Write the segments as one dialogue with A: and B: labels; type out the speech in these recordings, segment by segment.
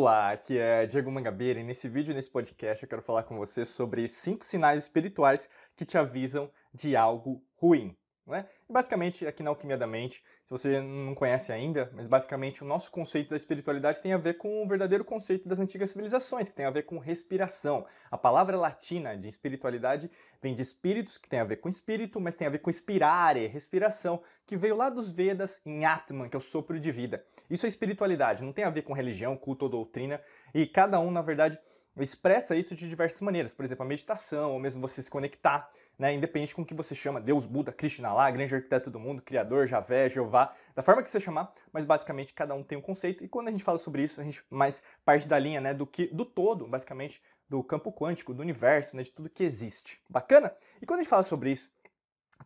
A: Olá, aqui é Diego Mangabeira e nesse vídeo, nesse podcast, eu quero falar com você sobre cinco sinais espirituais que te avisam de algo ruim. Né? basicamente, aqui na Alquimia da Mente, se você não conhece ainda, mas basicamente o nosso conceito da espiritualidade tem a ver com o verdadeiro conceito das antigas civilizações, que tem a ver com respiração. A palavra latina de espiritualidade vem de espíritos, que tem a ver com espírito, mas tem a ver com inspirare, respiração, que veio lá dos Vedas em Atman, que é o sopro de vida. Isso é espiritualidade, não tem a ver com religião, culto ou doutrina, e cada um, na verdade, expressa isso de diversas maneiras, por exemplo, a meditação, ou mesmo você se conectar, né, independente com que você chama, Deus, Buda, Krishna lá, grande arquiteto do mundo, Criador, Javé, Jeová, da forma que você chamar, mas basicamente cada um tem um conceito, e quando a gente fala sobre isso, a gente mais parte da linha, né, do que do todo, basicamente, do campo quântico, do universo, né, de tudo que existe. Bacana? E quando a gente fala sobre isso,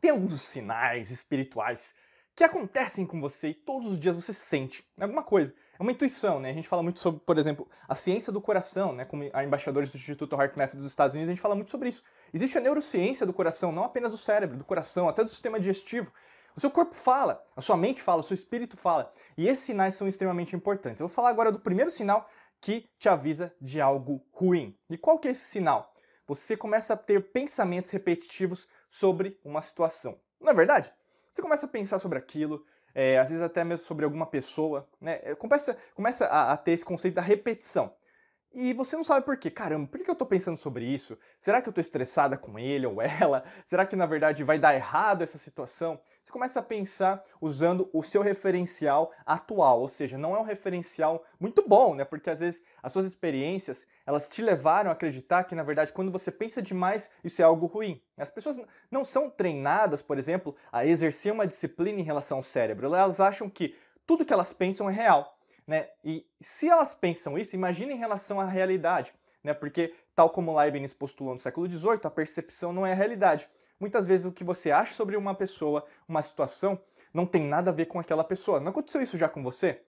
A: tem alguns sinais espirituais que acontecem com você e todos os dias você sente alguma coisa. É uma intuição, né? A gente fala muito sobre, por exemplo, a ciência do coração, né? Como embaixadores do Instituto HeartMath dos Estados Unidos, a gente fala muito sobre isso. Existe a neurociência do coração, não apenas do cérebro, do coração, até do sistema digestivo. O seu corpo fala, a sua mente fala, o seu espírito fala. E esses sinais são extremamente importantes. Eu vou falar agora do primeiro sinal que te avisa de algo ruim. E qual que é esse sinal? Você começa a ter pensamentos repetitivos sobre uma situação. Não é verdade? Você começa a pensar sobre aquilo, é, às vezes até mesmo sobre alguma pessoa, né? É, começa, começa a, a, ter esse conceito da repetição. E você não sabe por quê. Caramba, por que eu tô pensando sobre isso? Será que eu tô estressada com ele ou ela? Será que na verdade vai dar errado essa situação? Você começa a pensar usando o seu referencial atual, ou seja, não é um referencial muito bom, né? Porque às vezes as suas experiências, elas te levaram a acreditar que na verdade quando você pensa demais, isso é algo ruim. As pessoas não são treinadas, por exemplo, a exercer uma disciplina em relação ao cérebro. Elas acham que tudo que elas pensam é real. Né? E se elas pensam isso, imagine em relação à realidade, né? porque, tal como Leibniz postulou no século XVIII, a percepção não é a realidade. Muitas vezes o que você acha sobre uma pessoa, uma situação, não tem nada a ver com aquela pessoa. Não aconteceu isso já com você?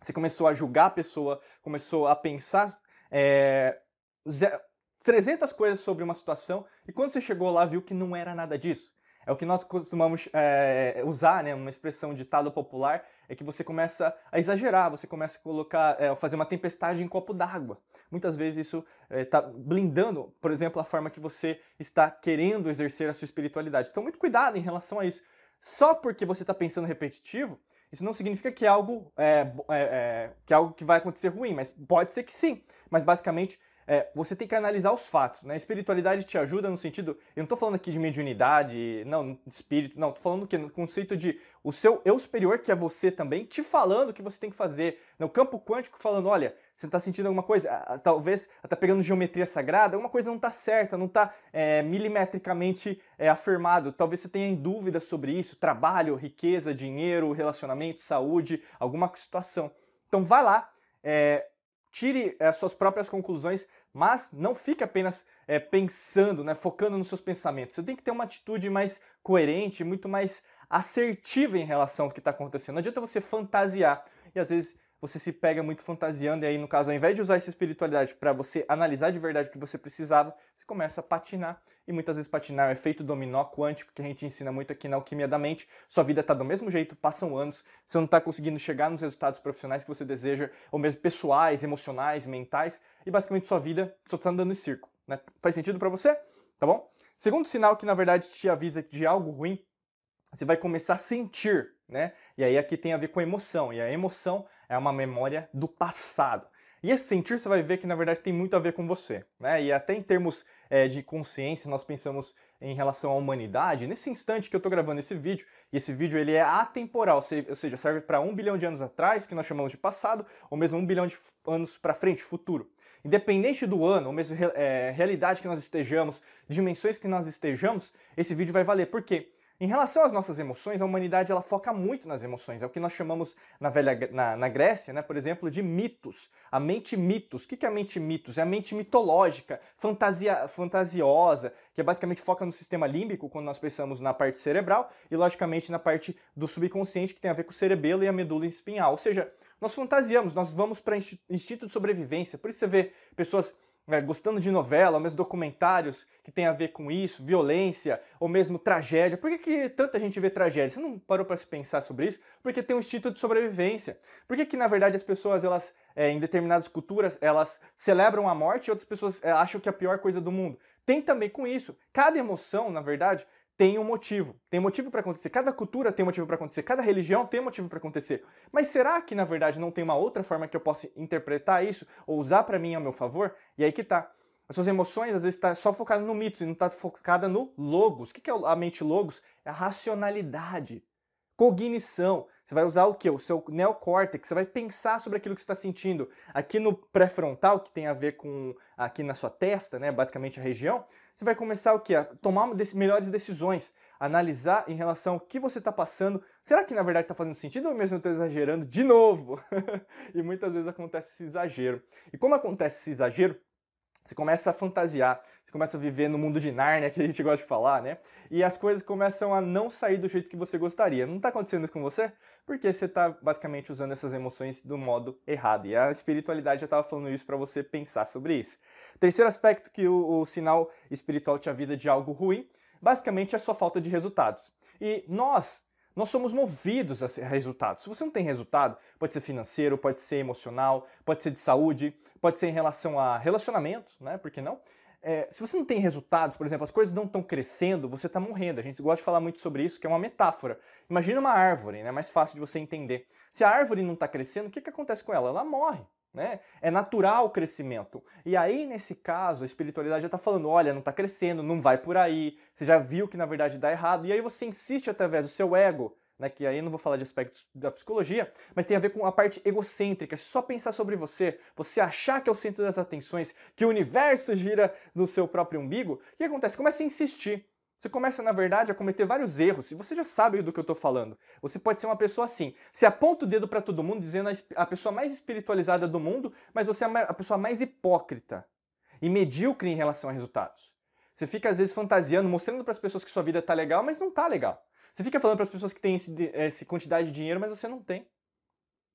A: Você começou a julgar a pessoa, começou a pensar é, 300 coisas sobre uma situação e quando você chegou lá viu que não era nada disso. É o que nós costumamos é, usar, né, uma expressão ditado popular, é que você começa a exagerar, você começa a colocar, é, fazer uma tempestade em copo d'água. Muitas vezes isso está é, blindando, por exemplo, a forma que você está querendo exercer a sua espiritualidade. Então, muito cuidado em relação a isso. Só porque você está pensando repetitivo, isso não significa que é algo, é, é, é, que é algo que vai acontecer ruim, mas pode ser que sim. Mas basicamente é, você tem que analisar os fatos. Né? A espiritualidade te ajuda no sentido. Eu não estou falando aqui de mediunidade, não, de espírito, não. Estou falando que no conceito de o seu eu superior, que é você também, te falando o que você tem que fazer. No campo quântico, falando: olha, você está sentindo alguma coisa, talvez está pegando geometria sagrada, alguma coisa não está certa, não está é, milimetricamente é, afirmado. Talvez você tenha dúvidas sobre isso: trabalho, riqueza, dinheiro, relacionamento, saúde, alguma situação. Então, vai lá. É, tire as suas próprias conclusões, mas não fique apenas é, pensando, né, focando nos seus pensamentos. Você tem que ter uma atitude mais coerente, muito mais assertiva em relação ao que está acontecendo. Não adianta você fantasiar. E às vezes você se pega muito fantasiando, e aí, no caso, ao invés de usar essa espiritualidade para você analisar de verdade o que você precisava, você começa a patinar. E muitas vezes patinar é o efeito dominó quântico que a gente ensina muito aqui na Alquimia da Mente. Sua vida está do mesmo jeito, passam anos, você não está conseguindo chegar nos resultados profissionais que você deseja, ou mesmo pessoais, emocionais, mentais, e basicamente sua vida só está andando em círculo. Né? Faz sentido para você? Tá bom? Segundo sinal que na verdade te avisa de algo ruim, você vai começar a sentir, né? E aí aqui tem a ver com emoção, e a emoção é uma memória do passado. E esse sentir você vai ver que na verdade tem muito a ver com você, né? E até em termos é, de consciência nós pensamos em relação à humanidade. Nesse instante que eu estou gravando esse vídeo, e esse vídeo ele é atemporal, ou seja, serve para um bilhão de anos atrás, que nós chamamos de passado, ou mesmo um bilhão de anos para frente, futuro. Independente do ano, ou mesmo é, realidade que nós estejamos, dimensões que nós estejamos, esse vídeo vai valer. Por quê? Em relação às nossas emoções, a humanidade ela foca muito nas emoções. É o que nós chamamos na velha na, na Grécia, né, por exemplo, de mitos. A mente mitos. O que é a mente mitos? É a mente mitológica, fantasia, fantasiosa, que é basicamente foca no sistema límbico, quando nós pensamos na parte cerebral, e logicamente na parte do subconsciente, que tem a ver com o cerebelo e a medula espinhal. Ou seja, nós fantasiamos, nós vamos para instinto de sobrevivência. Por isso você vê pessoas é, gostando de novela, ou mesmo documentários que tem a ver com isso, violência, ou mesmo tragédia. Por que, que tanta gente vê tragédia? Você não parou para se pensar sobre isso? Porque tem um instinto de sobrevivência. Por que, que na verdade, as pessoas, elas, é, em determinadas culturas, elas celebram a morte e outras pessoas é, acham que é a pior coisa do mundo? Tem também com isso. Cada emoção, na verdade, tem um motivo. Tem motivo para acontecer. Cada cultura tem motivo para acontecer. Cada religião tem motivo para acontecer. Mas será que na verdade não tem uma outra forma que eu possa interpretar isso ou usar para mim a meu favor? E aí que tá. As suas emoções às vezes está só focada no mito e não está focada no logos. O que é a mente logos? É a racionalidade, cognição. Você vai usar o que? O seu neocórtex. Você vai pensar sobre aquilo que você está sentindo. Aqui no pré-frontal, que tem a ver com aqui na sua testa, né, basicamente a região, você vai começar o que? Tomar melhores decisões, analisar em relação ao que você está passando. Será que na verdade está fazendo sentido ou mesmo estou exagerando de novo? e muitas vezes acontece esse exagero. E como acontece esse exagero, você começa a fantasiar, você começa a viver no mundo de Nárnia, que a gente gosta de falar, né? E as coisas começam a não sair do jeito que você gostaria. Não está acontecendo isso com você? Porque você está basicamente usando essas emoções do modo errado. E a espiritualidade já estava falando isso para você pensar sobre isso. Terceiro aspecto que o, o sinal espiritual te avisa de algo ruim, basicamente é a sua falta de resultados. E nós, nós somos movidos a resultados. Se você não tem resultado, pode ser financeiro, pode ser emocional, pode ser de saúde, pode ser em relação a relacionamento, né? Por que não? É, se você não tem resultados, por exemplo, as coisas não estão crescendo, você está morrendo. A gente gosta de falar muito sobre isso, que é uma metáfora. Imagina uma árvore, né? É mais fácil de você entender. Se a árvore não está crescendo, o que, que acontece com ela? Ela morre. Né? É natural o crescimento. E aí, nesse caso, a espiritualidade já está falando: olha, não está crescendo, não vai por aí, você já viu que na verdade dá errado, e aí você insiste através do seu ego, né, que aí eu não vou falar de aspectos da psicologia, mas tem a ver com a parte egocêntrica, só pensar sobre você, você achar que é o centro das atenções, que o universo gira no seu próprio umbigo, o que acontece? Começa a insistir. Você começa, na verdade, a cometer vários erros, e você já sabe do que eu estou falando. Você pode ser uma pessoa assim. Você aponta o dedo para todo mundo, dizendo a pessoa mais espiritualizada do mundo, mas você é a pessoa mais hipócrita e medíocre em relação a resultados. Você fica, às vezes, fantasiando, mostrando para as pessoas que sua vida está legal, mas não está legal. Você fica falando para as pessoas que têm essa quantidade de dinheiro, mas você não tem.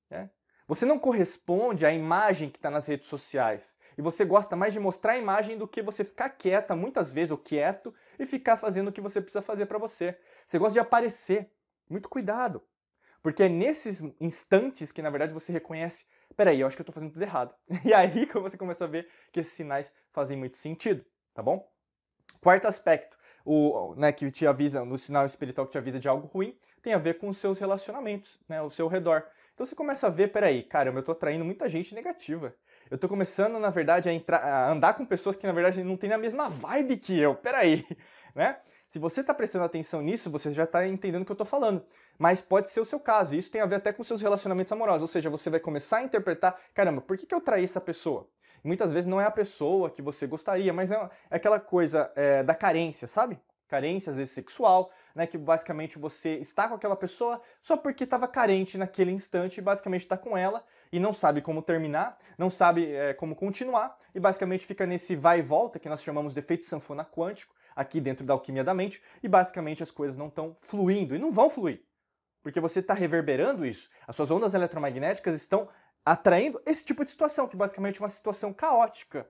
A: Né? Você não corresponde à imagem que está nas redes sociais. E você gosta mais de mostrar a imagem do que você ficar quieta, muitas vezes, ou quieto, e ficar fazendo o que você precisa fazer para você. Você gosta de aparecer. Muito cuidado. Porque é nesses instantes que, na verdade, você reconhece: peraí, eu acho que eu estou fazendo tudo errado. E aí que você começa a ver que esses sinais fazem muito sentido, tá bom? Quarto aspecto, o, né, que te avisa, no sinal espiritual que te avisa de algo ruim, tem a ver com os seus relacionamentos, né, o seu redor. Então você começa a ver, peraí, caramba, eu estou atraindo muita gente negativa. Eu estou começando, na verdade, a, entrar, a andar com pessoas que, na verdade, não têm a mesma vibe que eu. Peraí, né? Se você está prestando atenção nisso, você já está entendendo o que eu estou falando. Mas pode ser o seu caso. Isso tem a ver até com seus relacionamentos amorosos. Ou seja, você vai começar a interpretar: caramba, por que, que eu traí essa pessoa? Muitas vezes não é a pessoa que você gostaria, mas é, é aquela coisa é, da carência, sabe? Carência, às vezes sexual, né? Que basicamente você está com aquela pessoa só porque estava carente naquele instante e basicamente está com ela e não sabe como terminar, não sabe é, como continuar e basicamente fica nesse vai e volta que nós chamamos de efeito sanfona quântico aqui dentro da alquimia da mente e basicamente as coisas não estão fluindo e não vão fluir. Porque você está reverberando isso. As suas ondas eletromagnéticas estão atraindo esse tipo de situação, que basicamente é uma situação caótica.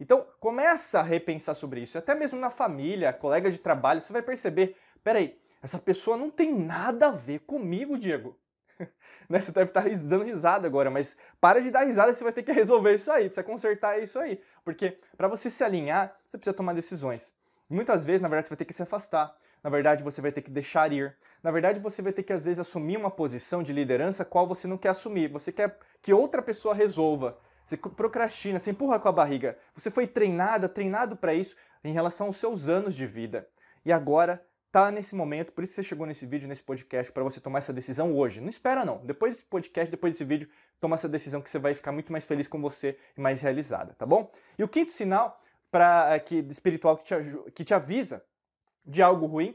A: Então, começa a repensar sobre isso. Até mesmo na família, colega de trabalho, você vai perceber, peraí, essa pessoa não tem nada a ver comigo, Diego. né? Você deve estar dando risada agora, mas para de dar risada, você vai ter que resolver isso aí, precisa consertar isso aí. Porque para você se alinhar, você precisa tomar decisões. Muitas vezes, na verdade, você vai ter que se afastar. Na verdade, você vai ter que deixar ir. Na verdade, você vai ter que, às vezes, assumir uma posição de liderança qual você não quer assumir. Você quer que outra pessoa resolva. Você procrastina, você empurra com a barriga. Você foi treinada, treinado para isso em relação aos seus anos de vida. E agora tá nesse momento, por isso você chegou nesse vídeo, nesse podcast, para você tomar essa decisão hoje. Não espera não. Depois desse podcast, depois desse vídeo, toma essa decisão que você vai ficar muito mais feliz com você e mais realizada, tá bom? E o quinto sinal para que espiritual que te, que te avisa de algo ruim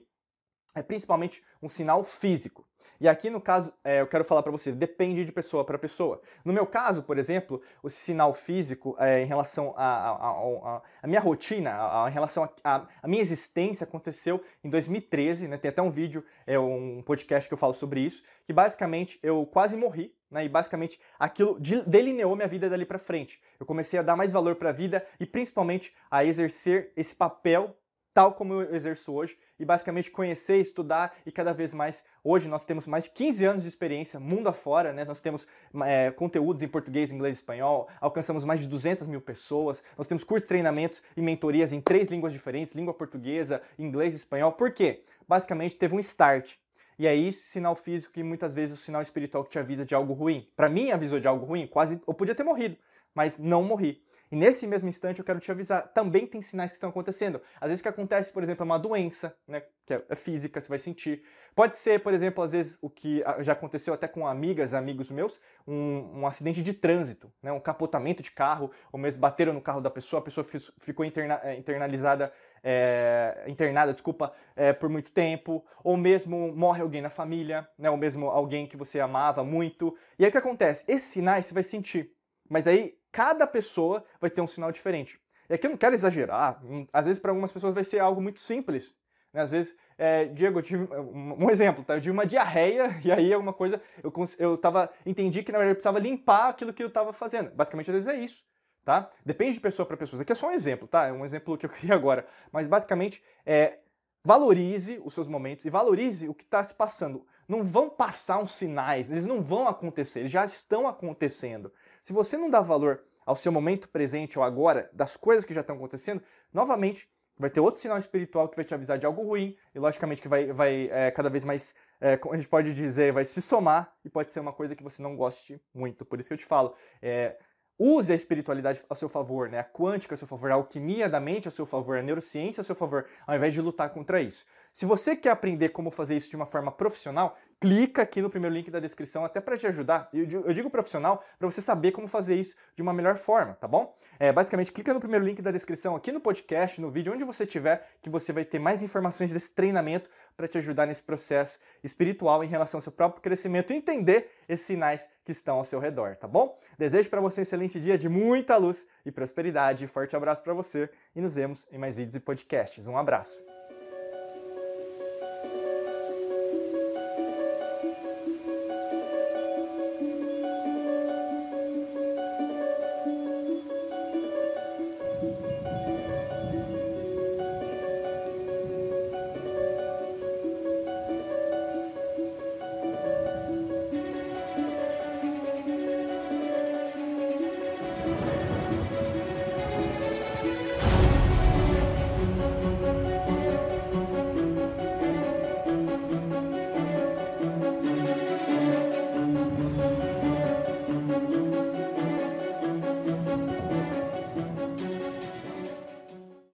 A: é principalmente um sinal físico. E aqui no caso, é, eu quero falar para você, depende de pessoa para pessoa. No meu caso, por exemplo, o sinal físico é, em relação à minha rotina, a, a, em relação à minha existência aconteceu em 2013, né? Tem até um vídeo, é um podcast que eu falo sobre isso, que basicamente eu quase morri, né? E basicamente aquilo delineou minha vida dali para frente. Eu comecei a dar mais valor para a vida e principalmente a exercer esse papel tal como eu exerço hoje, e basicamente conhecer, estudar e cada vez mais. Hoje nós temos mais de 15 anos de experiência mundo afora, né? nós temos é, conteúdos em português, inglês e espanhol, alcançamos mais de 200 mil pessoas, nós temos cursos, treinamentos e mentorias em três línguas diferentes, língua portuguesa, inglês e espanhol. Por quê? Basicamente teve um start. E aí, sinal físico que muitas vezes o sinal espiritual que te avisa de algo ruim. Para mim, avisou de algo ruim, quase eu podia ter morrido, mas não morri. E nesse mesmo instante eu quero te avisar, também tem sinais que estão acontecendo. Às vezes o que acontece, por exemplo, é uma doença, né, que é, é física, você vai sentir. Pode ser, por exemplo, às vezes o que já aconteceu até com amigas, amigos meus, um, um acidente de trânsito, né, um capotamento de carro, ou mesmo bateram no carro da pessoa, a pessoa ficou interna, é, internalizada, é, internada, desculpa, é, por muito tempo, ou mesmo morre alguém na família, né, ou mesmo alguém que você amava muito. E aí o que acontece? Esses sinais você vai sentir. Mas aí cada pessoa vai ter um sinal diferente. E aqui eu não quero exagerar, hum, às vezes para algumas pessoas vai ser algo muito simples. Né? Às vezes, é, Diego, eu tive um exemplo, tá? eu tive uma diarreia e aí alguma coisa, eu, eu tava, entendi que na verdade eu precisava limpar aquilo que eu estava fazendo. Basicamente, às vezes é isso. Tá? Depende de pessoa para pessoa. Aqui é só um exemplo, tá? É um exemplo que eu queria agora. Mas basicamente, é, valorize os seus momentos e valorize o que está se passando. Não vão passar uns sinais, eles não vão acontecer, eles já estão acontecendo. Se você não dá valor ao seu momento presente ou agora, das coisas que já estão acontecendo, novamente vai ter outro sinal espiritual que vai te avisar de algo ruim e logicamente que vai, vai é, cada vez mais, é, a gente pode dizer, vai se somar e pode ser uma coisa que você não goste muito. Por isso que eu te falo, é, use a espiritualidade a seu favor, né? a quântica a seu favor, a alquimia da mente a seu favor, a neurociência a seu favor, ao invés de lutar contra isso. Se você quer aprender como fazer isso de uma forma profissional, clica aqui no primeiro link da descrição até para te ajudar. Eu digo, profissional para você saber como fazer isso de uma melhor forma, tá bom? É, basicamente, clica no primeiro link da descrição aqui no podcast, no vídeo, onde você estiver, que você vai ter mais informações desse treinamento para te ajudar nesse processo espiritual em relação ao seu próprio crescimento e entender esses sinais que estão ao seu redor, tá bom? Desejo para você um excelente dia de muita luz e prosperidade. Forte abraço para você e nos vemos em mais vídeos e podcasts. Um abraço.